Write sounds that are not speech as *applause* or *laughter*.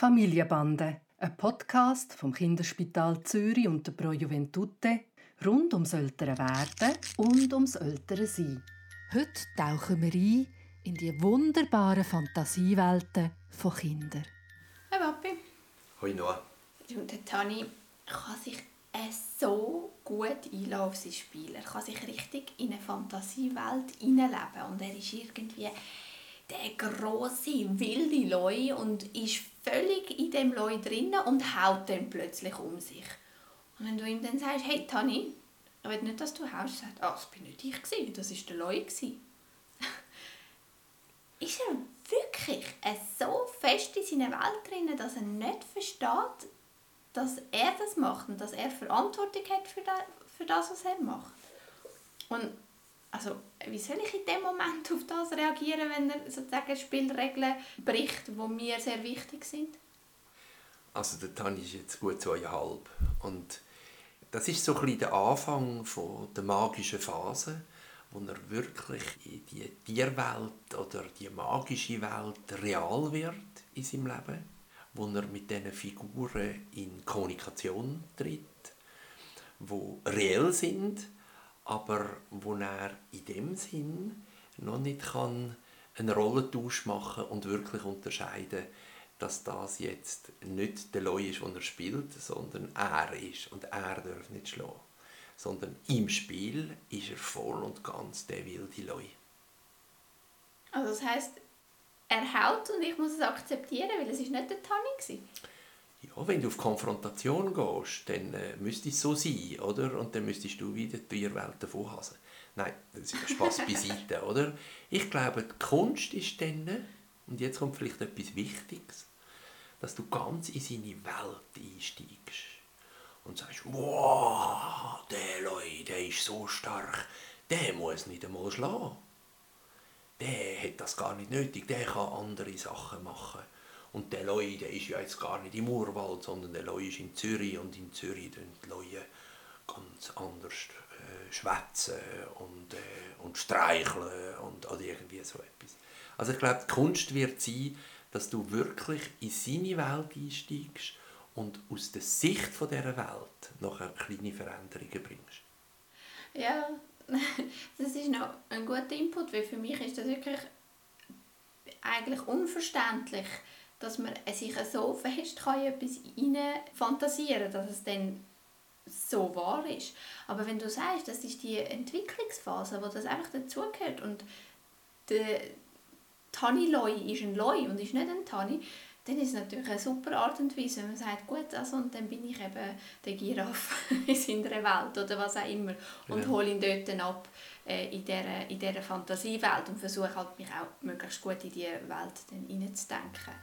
Familienbande, ein Podcast vom Kinderspital Zürich und der Pro Juventute rund ums ältere Werden und ums ältere Sein. Heute tauchen wir ein in die wunderbaren Fantasiewelten von Kindern. Hey Papi. Hoi Noah. Und der Tani kann sich so gut einlassen auf sein Spiel. Er kann sich richtig in eine Fantasiewelt hineinleben und er ist irgendwie der große wilde Leu und ist völlig in dem Leu drinnen und haut dann plötzlich um sich. Und wenn du ihm dann sagst, hey Tani, ich will nicht, dass du haust, sagt ah, das bin nicht ich gewesen, das ist der Leu *laughs* ist er wirklich so fest in seiner Welt drin, dass er nicht versteht, dass er das macht und dass er Verantwortung hat für das was er macht. Und also, wie soll ich in dem Moment auf das reagieren, wenn er sozusagen Spielregeln bricht, die mir sehr wichtig sind? Also der Tani ist jetzt gut zweieinhalb und das ist so ein der Anfang von der magischen Phase, wo er wirklich in die Tierwelt oder die magische Welt real wird in seinem Leben, wo er mit diesen Figuren in Kommunikation tritt, wo reell sind aber wo er in dem Sinn noch nicht kann einen Rollentausch machen und wirklich unterscheiden, dass das jetzt nicht der Loi ist, den er spielt, sondern er ist und er darf nicht schlagen. Sondern im Spiel ist er voll und ganz der wilde Loi. Also das heißt, er haut und ich muss es akzeptieren, weil es ist nicht der Tanni war. Ja, wenn du auf Konfrontation gehst, dann äh, müsste es so sein, oder? Und dann müsstest du wieder die Tierwelt davon hasen. Nein, das ist Spaß *laughs* beiseite, oder? Ich glaube, die Kunst ist dann, und jetzt kommt vielleicht etwas Wichtiges, dass du ganz in seine Welt einsteigst und sagst, wow, der Leute, der ist so stark, der muss nicht einmal schlagen. Der hat das gar nicht nötig, der kann andere Sachen machen. Und der Leu, der ist ja jetzt gar nicht im Urwald, sondern der Leu ist in Zürich und in Zürich tun die Leute ganz anders äh, schwätzen und, äh, und streicheln und oder irgendwie so etwas. Also ich glaube, die Kunst wird sein, dass du wirklich in seine Welt einsteigst und aus der Sicht von dieser Welt nachher kleine Veränderungen bringst. Ja, *laughs* das ist noch ein guter Input, weil für mich ist das wirklich eigentlich unverständlich, dass man sich so fest kann etwas fantasieren kann, dass es dann so wahr ist. Aber wenn du sagst, das ist die Entwicklungsphase, wo das einfach dazugehört und der Tani-Loi ist ein Loi und ist nicht ein Tani, dann ist es natürlich eine super Art und Weise, wenn man sagt, gut, also, und dann bin ich eben der Giraffe *laughs* in seiner Welt oder was auch immer und ja. hole ihn dort ab äh, in dieser, in dieser Fantasiewelt und versuche halt mich auch möglichst gut in diese Welt dann hineinzudenken.